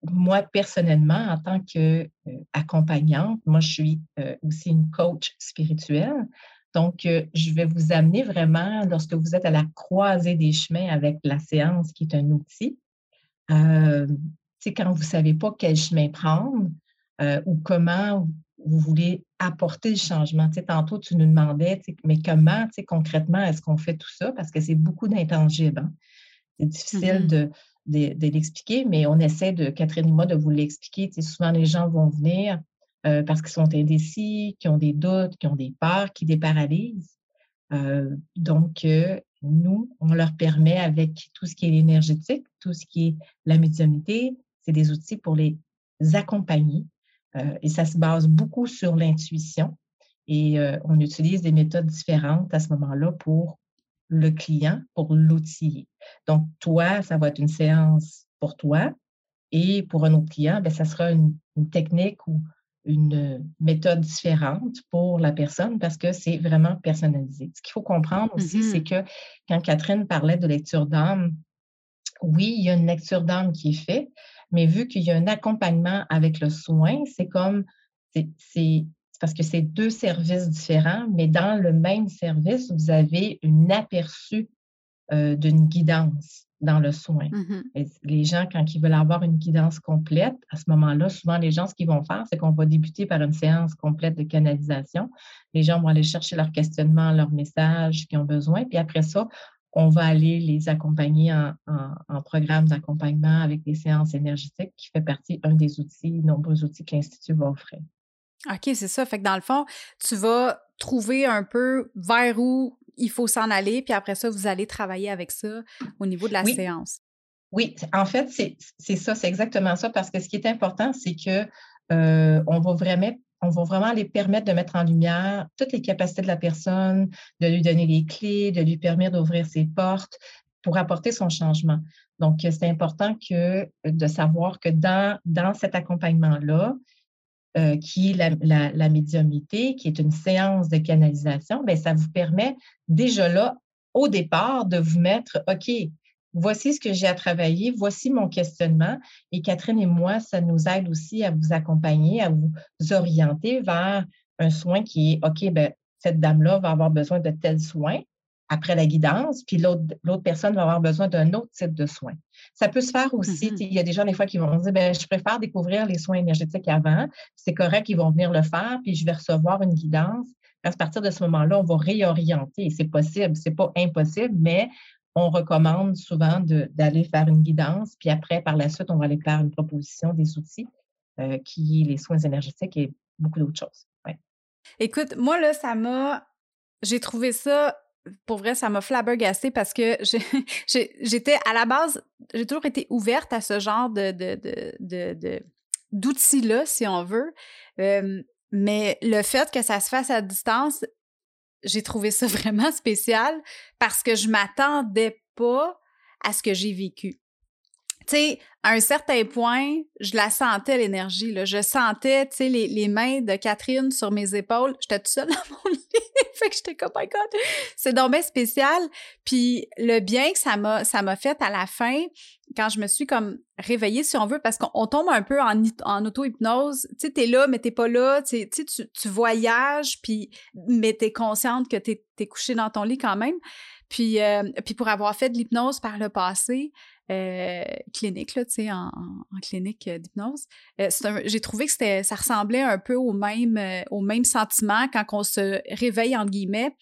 Speaker 2: moi, personnellement, en tant qu'accompagnante, moi, je suis aussi une coach spirituelle. Donc, je vais vous amener vraiment, lorsque vous êtes à la croisée des chemins avec la séance, qui est un outil, c'est quand vous ne savez pas quel chemin prendre euh, ou comment vous voulez apporter le changement. Tu tantôt, tu nous demandais, mais comment concrètement est-ce qu'on fait tout ça? Parce que c'est beaucoup d'intangibles. Hein. C'est difficile mm-hmm. de, de, l'expliquer, mais on essaie de, Catherine et moi, de vous l'expliquer. souvent, les gens vont venir euh, parce qu'ils sont indécis, qui ont des doutes, qui ont des peurs, qui les paralysent. Euh, donc, nous, on leur permet avec tout ce qui est énergétique, tout ce qui est la médiumnité, c'est des outils pour les accompagner. Euh, et ça se base beaucoup sur l'intuition. Et euh, on utilise des méthodes différentes à ce moment-là pour le client, pour l'outiller. Donc, toi, ça va être une séance pour toi. Et pour un autre client, bien, ça sera une, technique ou une méthode différente pour la personne parce que c'est vraiment personnalisé. Ce qu'il faut comprendre aussi, c'est mm-hmm. que quand Catherine parlait de lecture d'âme, oui, il y a une lecture d'âme qui est faite, mais vu qu'il y a un accompagnement avec le soin, c'est comme, c'est parce que c'est deux services différents, mais dans le même service, vous avez un aperçu euh, d'une guidance dans le soin.
Speaker 1: Mmh
Speaker 2: les gens, quand ils veulent avoir une guidance complète, à ce moment-là, souvent, les gens, ce qu'ils vont faire, c'est qu'on va débuter par une séance complète de canalisation. Les gens vont aller chercher leurs questionnements, leurs messages qu'ils ont besoin. Puis après ça, on va aller les accompagner en, programme d'accompagnement avec des séances énergétiques qui fait partie un des outils, nombreux outils que l'Institut va offrir.
Speaker 1: OK, c'est ça. Fait que dans le fond, tu vas trouver un peu vers où il faut s'en aller, puis après ça, vous allez travailler avec ça au niveau de la séance.
Speaker 2: Oui, en fait, c'est ça, c'est exactement ça, parce que ce qui est important, c'est que euh, on va vraiment on va vraiment les permettre de mettre en lumière toutes les capacités de la personne, de lui donner les clés, de lui permettre d'ouvrir ses portes pour apporter son changement. Donc, c'est important que, de savoir que dans, cet accompagnement-là, qui est la, la, médiumnité, qui est une séance de canalisation, bien, ça vous permet déjà là, au départ, de vous mettre, OK, voici ce que j'ai à travailler, voici mon questionnement. Et Catherine et moi, ça nous aide aussi à vous accompagner, à vous orienter vers un soin qui est, OK, ben, cette dame-là va avoir besoin de tels soins après la guidance, puis l'autre personne va avoir besoin d'un autre type de soin. Ça peut se faire aussi. Mm-hmm. Il y a des gens, des fois, qui vont dire ben, je préfère découvrir les soins énergétiques avant. C'est correct, ils vont venir le faire, puis je vais recevoir une guidance. À partir de ce moment-là, on va réorienter. C'est possible, c'est pas impossible, mais on recommande souvent d'aller faire une guidance, puis après, par la suite, on va aller faire une proposition des outils euh, qui les soins énergétiques et beaucoup d'autres choses.
Speaker 1: Écoute, moi, là, ça m'a. J'ai trouvé ça. Pour vrai, ça m'a flabbergassé parce que <laughs> j'étais à la base, j'ai toujours été ouverte à ce genre de, d'outils-là, si on veut. Euh, mais le fait que ça se fasse à distance, j'ai trouvé ça <laughs> vraiment spécial parce que je m'attendais pas à ce que j'ai vécu. Tu sais, à un certain point, je la sentais, l'énergie. Je sentais, tu sais, les, mains de Catherine sur mes épaules. J'étais toute seule <laughs> dans mon lit. fait que j'étais comme, oh my God, c'est donc spécial. Puis le bien que ça m'a, fait à la fin, quand je me suis comme réveillée, si on veut, parce qu'on tombe un peu en, en auto-hypnose. Tu sais, t'es là, mais t'es pas là. Tu voyages, puis, mais t'es consciente que t'es es couché dans ton lit quand même. Puis, euh, puis pour avoir fait de l'hypnose par le passé, euh, clinique, là, sais, en, clinique euh, d'hypnose, j'ai trouvé que ça ressemblait un peu au même, au même sentiment quand on se réveille, entre guillemets,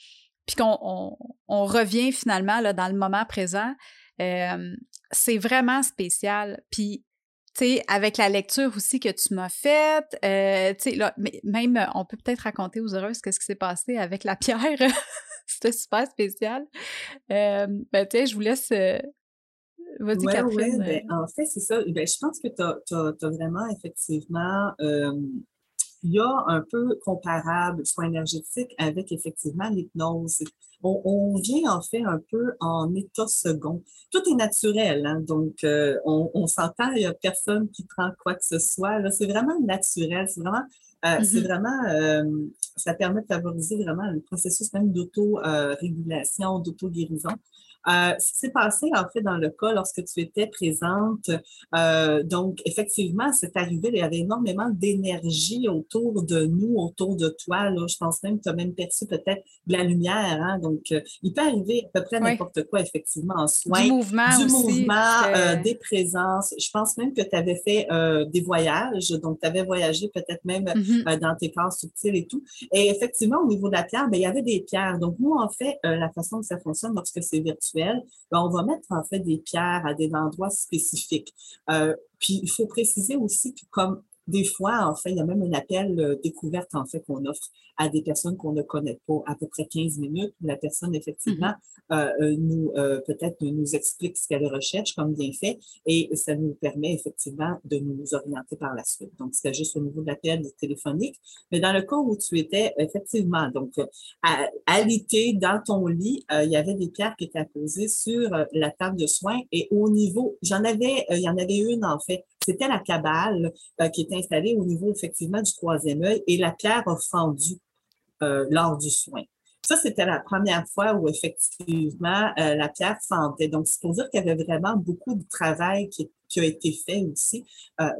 Speaker 1: puis qu'on on, revient finalement là, dans le moment présent. c'est vraiment spécial. Puis, avec la lecture aussi que tu m'as faite, là, même, on peut peut-être raconter aux heureuses qu'est-ce qui s'est passé avec la pierre. <laughs> C'était super spécial. Euh, ben, je vous laisse. Euh, vas-y, Catherine.
Speaker 3: Ben, euh. en fait, c'est ça. Ben, je pense que tu as, vraiment, effectivement, il y a un peu comparable, soin énergétique, avec effectivement l'hypnose. On, vient en fait un peu en état second. Tout est naturel, hein? donc on, on s'entend, il n'y a personne qui prend quoi que ce soit. C'est vraiment naturel, c'est vraiment euh, c'est mm-hmm. vraiment, euh, ça permet de favoriser vraiment le processus même d'auto-régulation, d'auto-guérison. Euh, ce qui s'est passé, en fait, dans le cas lorsque tu étais présente, euh, donc, effectivement, c'est arrivé, il y avait énormément d'énergie autour de nous, autour de toi. Là. Je pense même que tu as même perçu peut-être de la lumière. Hein? Donc, euh, il peut arriver à peu près n'importe quoi, effectivement, en soins.
Speaker 1: Du mouvement
Speaker 3: Du
Speaker 1: aussi,
Speaker 3: mouvement, des présences. Je pense même que tu avais fait des voyages. Donc, tu avais voyagé peut-être même mm-hmm. dans tes corps subtils et tout. Et effectivement, au niveau de la pierre, bien, il y avait des pierres. Donc, nous, en fait, la façon que ça fonctionne lorsque c'est virtuel, ben, on va mettre en fait des pierres à des endroits spécifiques. Euh, puis il faut préciser aussi que comme des fois, en fait, il y a même un appel euh, découverte, en fait, qu'on offre à des personnes qu'on ne connaît pas, à peu près 15 minutes, où la personne, effectivement, mm-hmm. euh, euh, nous, peut-être nous explique ce qu'elle recherche comme bien fait, et ça nous permet, effectivement, de nous orienter par la suite. Donc, c'était juste au niveau de l'appel téléphonique. Mais dans le cas où tu étais, effectivement, donc, à, l'été, dans ton lit, il y avait des pierres qui étaient posées sur la table de soins, et au niveau, j'en avais, il y en avait une, en fait, c'était la cabale euh, qui était installée au niveau effectivement du troisième œil et la pierre a fendu euh, lors du soin. Ça, c'était la première fois où effectivement euh, la pierre fendait. Donc, c'est pour dire qu'il y avait vraiment beaucoup de travail qui, a été fait aussi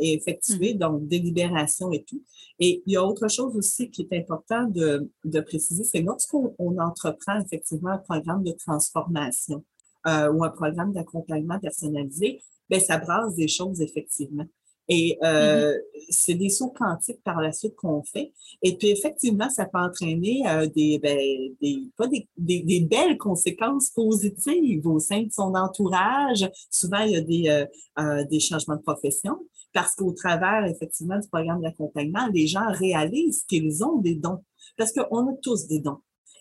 Speaker 3: et effectué, mmh. donc délibération et tout. Et il y a autre chose aussi qui est important de, de préciser, c'est lorsqu'on entreprend effectivement un programme de transformation ou un programme d'accompagnement personnalisé, ben ça brasse des choses effectivement. Et euh, mm-hmm. c'est des sauts quantiques par la suite qu'on fait. Et puis effectivement, ça peut entraîner euh, des, ben, des, pas des, des, belles conséquences positives au sein de son entourage. Souvent, il y a des, euh, euh des changements de profession parce qu'au travers effectivement du programme d'accompagnement, les gens réalisent qu'ils ont des dons. Parce qu'on a tous des dons.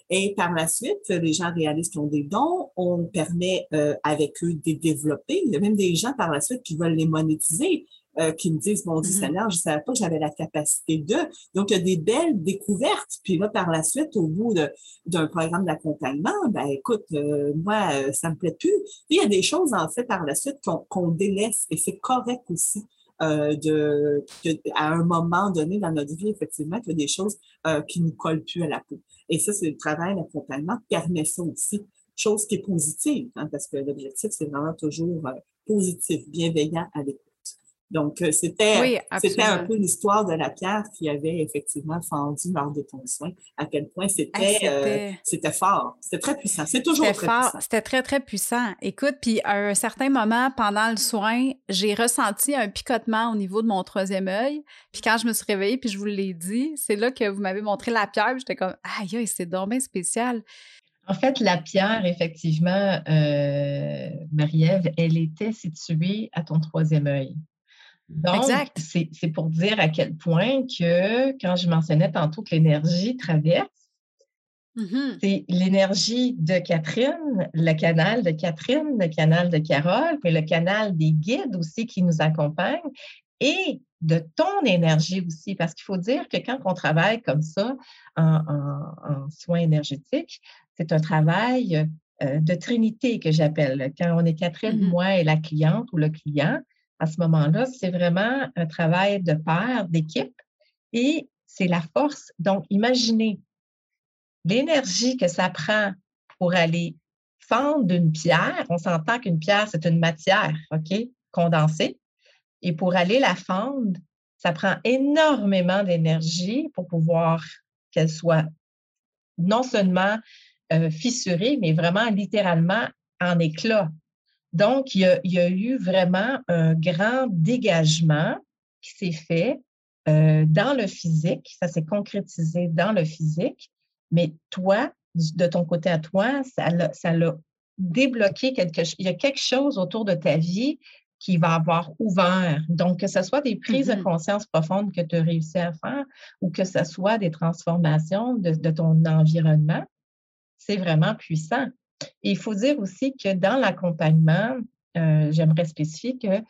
Speaker 3: Et par la suite, les gens réalisent qu'ils ont des dons, on permet euh, avec eux de les développer. Il y a même des gens par la suite qui veulent les monétiser. Euh, qui me disent, mon Dieu mm-hmm. Seigneur, je ne savais pas que j'avais la capacité de. Donc, il y a des belles découvertes. Puis là, par la suite, au bout d'un programme d'accompagnement, ben écoute, euh, moi, euh, ça me plaît plus. il y a des choses, en fait, par la suite qu'on délaisse et c'est correct aussi. euh, de, à un moment donné dans notre vie, effectivement, qu'il y a des choses euh, qui nous collent plus à la peau. Et ça, c'est le travail d'accompagnement permet ça aussi. Chose qui est positive, hein, parce que l'objectif, c'est vraiment toujours euh, positif, bienveillant avec donc, euh, c'était c'était un peu l'histoire de la pierre qui avait effectivement fendu lors de ton soin, à quel point c'était euh, c'était fort, c'était très puissant. C'est toujours très fort. puissant.
Speaker 1: C'était très, très puissant. Écoute, puis à un certain moment, pendant le soin, j'ai ressenti un picotement au niveau de mon troisième œil. Puis quand je me suis réveillée, puis je vous l'ai dit, c'est là que vous m'avez montré la pierre, j'étais comme « Aïe, c'est dommage spécial ».
Speaker 2: En fait, la pierre, effectivement, euh, Marie-Ève, elle était située à ton troisième œil. Donc, c'est pour dire à quel point que quand je mentionnais tantôt que l'énergie traverse, mm-hmm. c'est l'énergie de Catherine, le canal de Catherine, le canal de Carole, puis le canal des guides aussi qui nous accompagnent et de ton énergie aussi, parce qu'il faut dire que quand on travaille comme ça en, en soins énergétiques, c'est un travail euh, de trinité que j'appelle. Quand on est Catherine, mm-hmm. moi et la cliente ou le client, à ce moment-là, c'est vraiment un travail de pair, d'équipe, et c'est la force. Donc, imaginez l'énergie que ça prend pour aller fendre une pierre. On s'entend qu'une pierre, c'est une matière, OK, condensée. Et pour aller la fendre, ça prend énormément d'énergie pour pouvoir qu'elle soit non seulement euh, fissurée, mais vraiment littéralement en éclat. Donc, il y, a, eu vraiment un grand dégagement qui s'est fait euh, dans le physique. Ça s'est concrétisé dans le physique. Mais toi, de ton côté à toi, ça l'a débloqué quelque chose. Il y a quelque chose autour de ta vie qui va avoir ouvert. Donc, que ce soit des prises de mm-hmm. conscience profondes que tu as réussi à faire ou que ce soit des transformations de, de ton environnement, c'est vraiment puissant il faut dire aussi que dans l'accompagnement, euh, j'aimerais spécifier que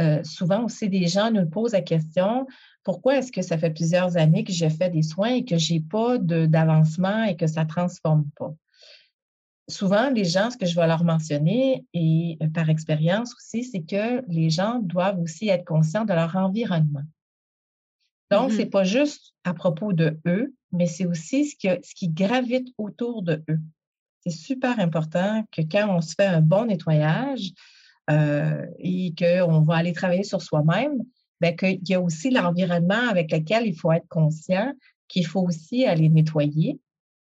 Speaker 2: euh, souvent aussi des gens nous posent la question pourquoi est-ce que ça fait plusieurs années que j'ai fait des soins et que je n'ai pas d'avancement et que ça ne transforme pas? Souvent, les gens, ce que je vais leur mentionner, et euh, par expérience aussi, c'est que les gens doivent aussi être conscients de leur environnement. Donc, ce n'est pas juste à propos de eux, mais c'est aussi ce, ce qui gravite autour de eux c'est super important que quand on se fait un bon nettoyage euh, et qu'on va aller travailler sur soi-même, bien, qu'il y a aussi l'environnement avec lequel il faut être conscient qu'il faut aussi aller nettoyer.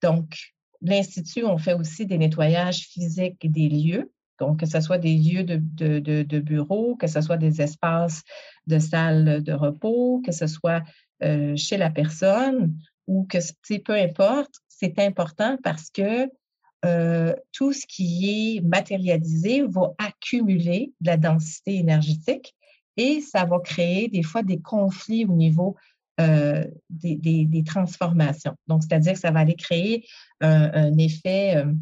Speaker 2: Donc, l'Institut, on fait aussi des nettoyages physiques des lieux. Donc, que ce soit des lieux de, de, de, bureau, que ce soit des espaces de salle de repos, que ce soit euh, chez la personne ou que, peu importe, c'est important parce que euh, tout ce qui est matérialisé va accumuler de la densité énergétique et ça va créer des fois des conflits au niveau euh, des, transformations. Donc, c'est-à-dire que ça va aller créer un, effet euh,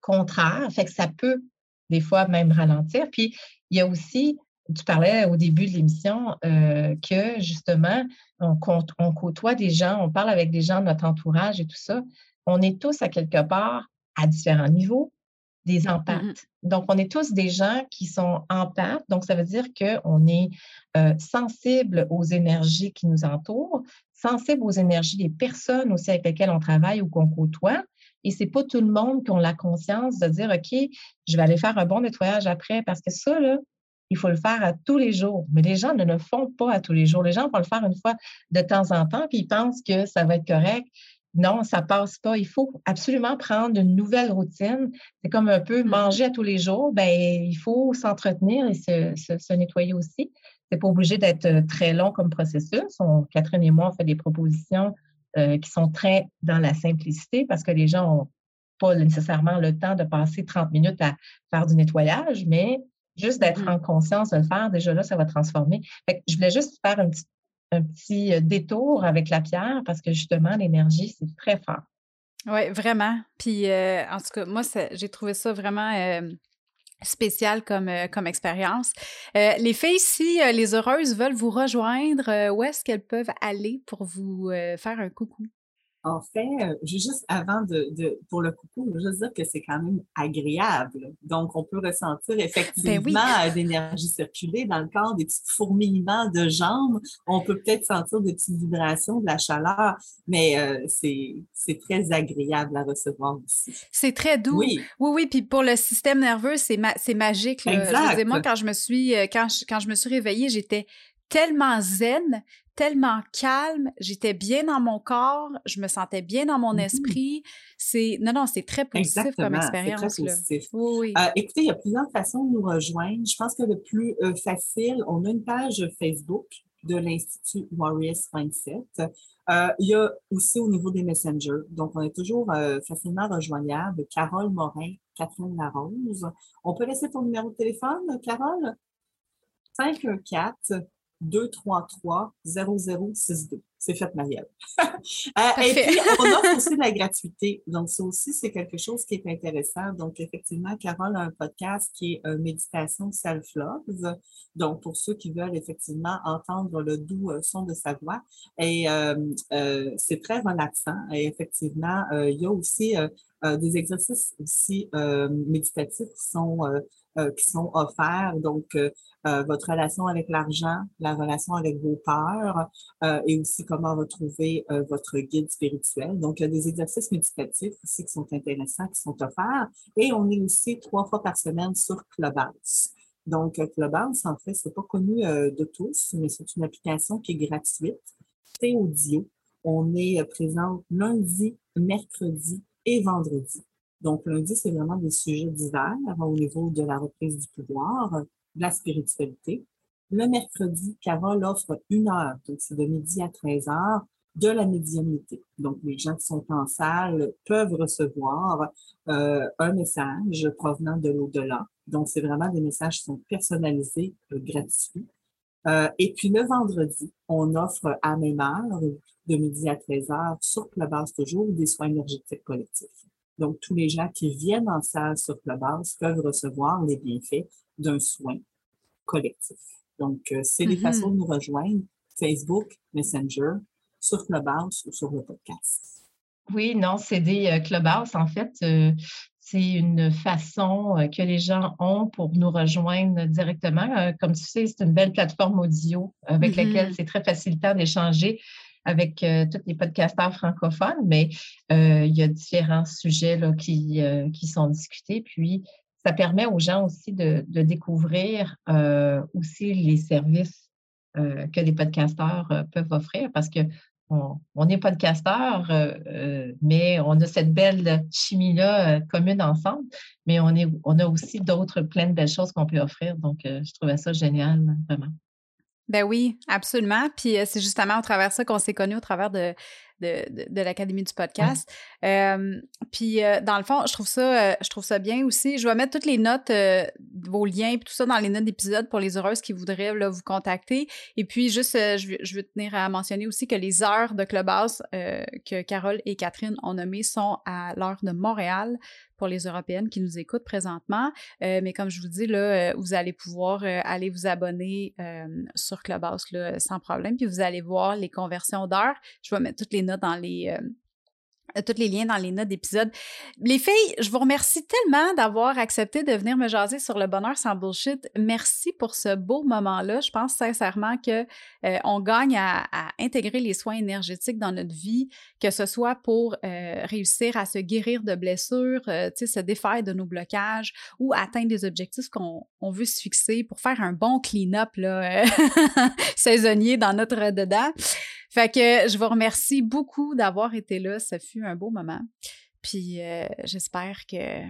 Speaker 2: contraire, fait que ça peut des fois même ralentir. Puis, il y a aussi, tu parlais au début de l'émission que justement, on, on côtoie des gens, on parle avec des gens de notre entourage et tout ça. On est tous à quelque part à différents niveaux, des mmh empathes. Donc, on est tous des gens qui sont empathes. Donc, ça veut dire qu'on est euh, sensible aux énergies qui nous entourent, sensible aux énergies des personnes aussi avec lesquelles on travaille ou qu'on côtoie. Et c'est pas tout le monde qui a la conscience de dire, OK, je vais aller faire un bon nettoyage après parce que ça, là, il faut le faire à tous les jours. Mais les gens ne le font pas à tous les jours. Les gens vont le faire une fois de temps en temps, puis ils pensent que ça va être correct non, ça passe pas. Il faut absolument prendre une nouvelle routine. C'est comme un peu mm-hmm. manger à tous les jours. Ben, il faut s'entretenir et se, nettoyer aussi. C'est pas obligé d'être euh, très long comme processus. Catherine et moi, on fait des propositions euh, qui sont très dans la simplicité parce que les gens n'ont pas nécessairement le temps de passer 30 minutes à faire du nettoyage, mais juste d'être mm-hmm. en conscience de le faire, déjà là, ça va transformer. je voulais juste faire une petite un petit euh, détour avec la pierre parce que justement, l'énergie, c'est très fort.
Speaker 1: Oui, vraiment. Puis, euh, en tout cas, moi, j'ai trouvé ça vraiment euh, spécial comme, comme expérience. les filles, si les heureuses veulent vous rejoindre, où est-ce qu'elles peuvent aller pour vous faire un coucou?
Speaker 3: En fait, euh, juste avant de, pour le coucou, je veux juste dire que c'est quand même agréable. Donc, on peut ressentir ben effectivement euh, d'énergie circuler dans le corps, des petits fourmillements de jambes. On peut peut-être sentir des petites vibrations, de la chaleur, mais euh, c'est très agréable à recevoir aussi.
Speaker 1: C'est très doux. Oui, oui, oui. Puis pour le système nerveux, c'est magique. Exact. moi, quand je me suis, quand quand je me suis réveillée, j'étais tellement zen, tellement calme, j'étais bien dans mon corps, je me sentais bien dans mon mmh esprit. C'est non non, c'est très positif comme expérience. Très positif.
Speaker 3: Oui, euh, écoutez, il y a plusieurs façons de nous rejoindre. Je pense que le plus euh, facile, on a une page Facebook de l'Institut Warriors Mindset. Euh, il y a aussi au niveau des messengers. Donc, on est toujours facilement rejoignable. Carole Morin, Catherine Larose. On peut laisser ton numéro de téléphone, Carole? 514 233 0062. C'est fait, Marielle. <laughs> euh, et puis, <laughs> on a aussi de la gratuité. Donc, ça aussi, c'est quelque chose qui est intéressant. Donc, effectivement, Carole a un podcast qui est euh, Méditation Self-Love. Donc, pour ceux qui veulent effectivement entendre le doux euh, son de sa voix. Et euh, c'est très relaxant. Et effectivement, il y a aussi des exercices aussi méditatifs qui sont euh, qui sont offerts. Donc, euh, euh, votre relation avec l'argent, la relation avec vos peurs et aussi comment retrouver votre guide spirituel. Donc, il y a des exercices méditatifs aussi qui sont intéressants, qui sont offerts. Et on est aussi trois fois par semaine sur Clubhouse. Donc, Clubhouse, en fait, c'est pas connu de tous, mais c'est une application qui est gratuite. C'est audio. On est présent lundi, mercredi et vendredi. Donc, lundi, c'est vraiment des sujets divers au niveau de la reprise du pouvoir, de la spiritualité. Le mercredi, Carole offre une heure, donc c'est de midi à 13 heures, de la médiumnité. Donc, les gens qui sont en salle peuvent recevoir euh, un message provenant de l'au-delà. Donc, c'est vraiment des messages qui sont personnalisés, euh, gratuits. Euh, et puis, le vendredi, on offre à même heure, de midi à 13 heures, sur la base toujours, des soins énergétiques collectifs. Donc, tous les gens qui viennent en salle sur Clubhouse peuvent recevoir les bienfaits d'un soin collectif. Donc, euh, c'est les mm-hmm. façons de nous rejoindre, Facebook, Messenger, sur Clubhouse ou sur le podcast.
Speaker 2: Oui, non, c'est des euh, Clubhouse, en fait. Euh, c'est une façon que les gens ont pour nous rejoindre directement. Comme tu sais, c'est une belle plateforme audio avec mm-hmm. laquelle c'est très facilitant d'échanger avec euh, tous les podcasteurs francophones, mais euh, il y a différents sujets euh, qui sont discutés. Puis, ça permet aux gens aussi de, découvrir aussi les services que les podcasteurs peuvent offrir parce que on, est podcasteurs, mais on a cette belle chimie-là commune ensemble, mais on, est, on a aussi d'autres, plein de belles choses qu'on peut offrir. Donc, je trouvais ça génial, vraiment.
Speaker 1: Ben oui, absolument. Puis euh, c'est justement au travers de ça qu'on s'est connus au travers de, de, de, l'Académie du podcast. puis euh, dans le fond, je trouve ça, euh, je trouve ça bien aussi. Je vais mettre toutes les notes, vos liens et tout ça dans les notes d'épisode pour les heureuses qui voudraient là, vous contacter. Et puis juste, je, je veux tenir à mentionner aussi que les heures de Clubhouse que Carole et Catherine ont nommées sont à l'heure de Montréal pour les Européennes qui nous écoutent présentement. Euh, mais comme je vous dis, là, euh, vous allez pouvoir euh, aller vous abonner sur Clubhouse là, sans problème. Puis vous allez voir les conversions d'heures. Je vais mettre toutes les dans les euh, tous les liens dans les notes d'épisode. Les filles, je vous remercie tellement d'avoir accepté de venir me jaser sur le bonheur sans bullshit. Merci pour ce beau moment-là. Je pense sincèrement que euh, on gagne à, intégrer les soins énergétiques dans notre vie, que ce soit pour euh, réussir à se guérir de blessures, sais, se défaire de nos blocages ou atteindre des objectifs qu'on veut se fixer pour faire un bon clean-up <laughs> saisonnier dans notre dedans. Fait que je vous remercie beaucoup d'avoir été là. Ça fut un beau moment. Puis euh, j'espère que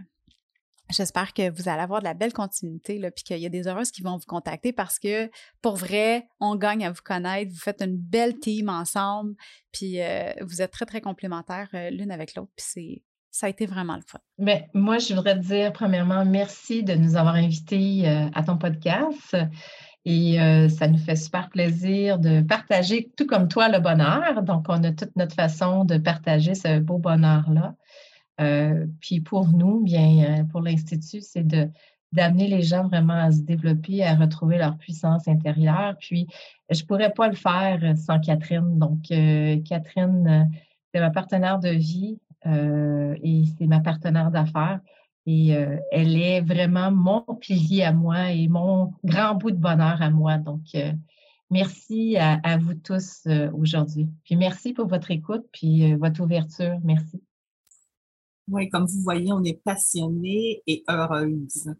Speaker 1: j'espère que vous allez avoir de la belle continuité, là, puis qu'il y a des heureuses qui vont vous contacter parce que, pour vrai, on gagne à vous connaître. Vous faites une belle team ensemble, puis euh, vous êtes très, très complémentaires euh, l'une avec l'autre, puis c'est ça a été vraiment le fun.
Speaker 2: Ben, moi, je voudrais te dire, premièrement, merci de nous avoir invités à ton podcast. Et euh, ça nous fait super plaisir de partager, tout comme toi, le bonheur. Donc, on a toute notre façon de partager ce beau bonheur-là. Euh, puis pour nous, bien, euh, pour l'Institut, c'est de d'amener les gens vraiment à se développer, à retrouver leur puissance intérieure. Puis, je ne pourrais pas le faire sans Catherine. Donc, Catherine c'est ma partenaire de vie et c'est ma partenaire d'affaires. Et elle est vraiment mon pilier à moi et mon grand bout de bonheur à moi. Donc, merci à, à, vous tous aujourd'hui. Puis merci pour votre écoute puis votre ouverture. Merci.
Speaker 3: Oui, comme vous voyez, on est passionnés et heureuses.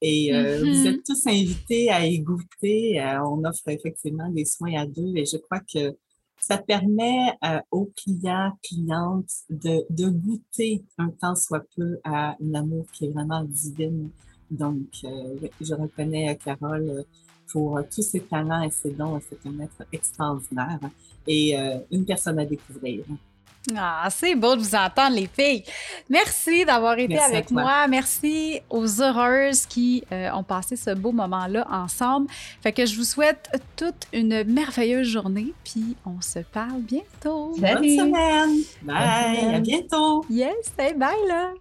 Speaker 3: Et euh, vous mm-hmm. êtes tous invités à y goûter. Euh, on offre effectivement des soins à deux et je crois que ça permet euh, aux clients, clientes de, de goûter un temps soit peu à un amour qui est vraiment divine. Donc, je reconnais Carole pour tous ses talents et ses dons. C'est un être extraordinaire et une personne à découvrir.
Speaker 1: Ah, c'est beau de vous entendre, les filles. Merci d'avoir été avec moi. Merci aux heureuses qui euh, ont passé ce beau moment-là ensemble. Fait que je vous souhaite toute une merveilleuse journée, puis on se parle bientôt.
Speaker 3: Salut. Bonne semaine. Bye. À bientôt.
Speaker 1: Yes, bye là.